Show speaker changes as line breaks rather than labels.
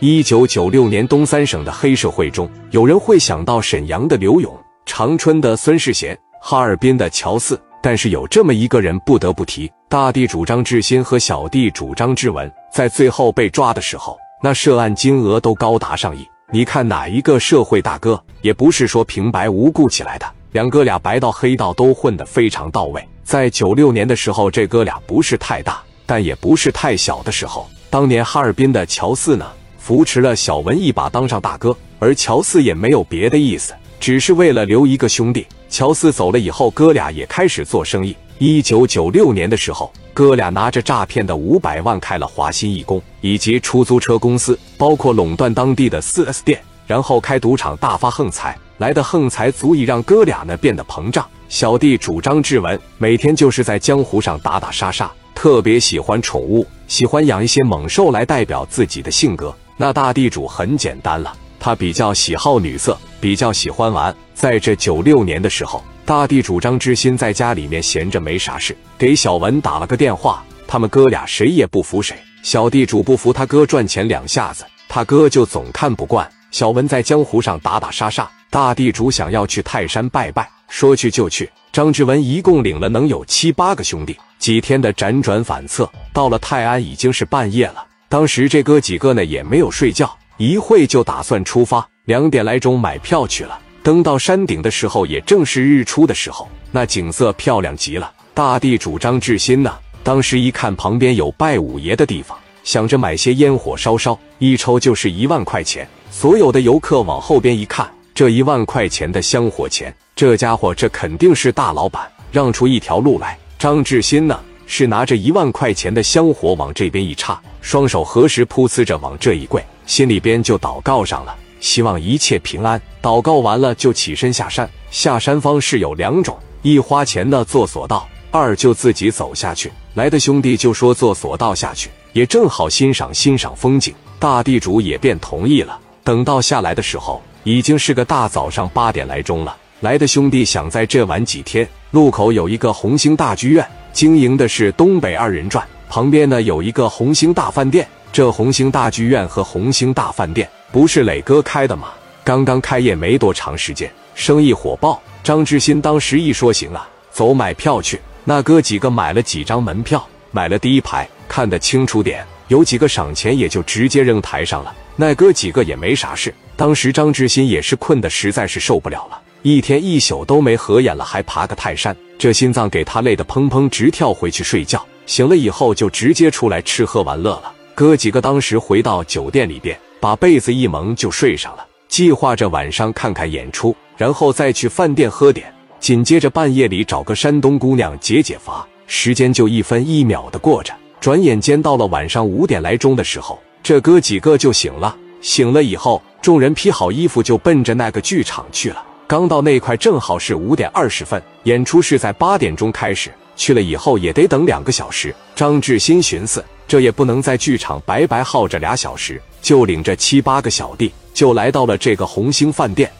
一九九六年，东三省的黑社会中，有人会想到沈阳的刘勇、长春的孙世贤、哈尔滨的乔四，但是有这么一个人不得不提：大地主张志新和小弟主张志文，在最后被抓的时候，那涉案金额都高达上亿。你看哪一个社会大哥，也不是说平白无故起来的，两哥俩白道黑道都混得非常到位。在九六年的时候，这哥俩不是太大，但也不是太小的时候，当年哈尔滨的乔四呢？扶持了小文一把当上大哥，而乔四也没有别的意思，只是为了留一个兄弟。乔四走了以后，哥俩也开始做生意。一九九六年的时候，哥俩拿着诈骗的五百万开了华新义工以及出租车公司，包括垄断当地的四 S 店，然后开赌场大发横财。来的横财足以让哥俩呢变得膨胀。小弟主张志文，每天就是在江湖上打打杀杀，特别喜欢宠物，喜欢养一些猛兽来代表自己的性格。那大地主很简单了，他比较喜好女色，比较喜欢玩。在这九六年的时候，大地主张之心在家里面闲着没啥事，给小文打了个电话。他们哥俩谁也不服谁，小地主不服他哥赚钱两下子，他哥就总看不惯。小文在江湖上打打杀杀，大地主想要去泰山拜拜，说去就去。张志文一共领了能有七八个兄弟，几天的辗转反侧，到了泰安已经是半夜了。当时这哥几个呢也没有睡觉，一会就打算出发，两点来钟买票去了。登到山顶的时候，也正是日出的时候，那景色漂亮极了。大地主张志新呢，当时一看旁边有拜五爷的地方，想着买些烟火烧烧，一抽就是一万块钱。所有的游客往后边一看，这一万块钱的香火钱，这家伙这肯定是大老板，让出一条路来。张志新呢？是拿着一万块钱的香火往这边一插，双手合十，噗呲着往这一跪，心里边就祷告上了，希望一切平安。祷告完了就起身下山，下山方式有两种：一花钱的坐索道，二就自己走下去。来的兄弟就说坐索道下去，也正好欣赏欣赏风景。大地主也便同意了。等到下来的时候，已经是个大早上八点来钟了。来的兄弟想在这玩几天，路口有一个红星大剧院。经营的是东北二人转，旁边呢有一个红星大饭店。这红星大剧院和红星大饭店不是磊哥开的吗？刚刚开业没多长时间，生意火爆。张志新当时一说行啊，走买票去。那哥几个买了几张门票，买了第一排，看得清楚点。有几个赏钱也就直接扔台上了。那哥几个也没啥事。当时张志新也是困得实在是受不了了。一天一宿都没合眼了，还爬个泰山，这心脏给他累得砰砰直跳。回去睡觉，醒了以后就直接出来吃喝玩乐了。哥几个当时回到酒店里边，把被子一蒙就睡上了，计划着晚上看看演出，然后再去饭店喝点，紧接着半夜里找个山东姑娘解解乏。时间就一分一秒的过着，转眼间到了晚上五点来钟的时候，这哥几个就醒了。醒了以后，众人披好衣服就奔着那个剧场去了。刚到那块，正好是五点二十分，演出是在八点钟开始。去了以后也得等两个小时。张志新寻思，这也不能在剧场白白耗着俩小时，就领着七八个小弟，就来到了这个红星饭店。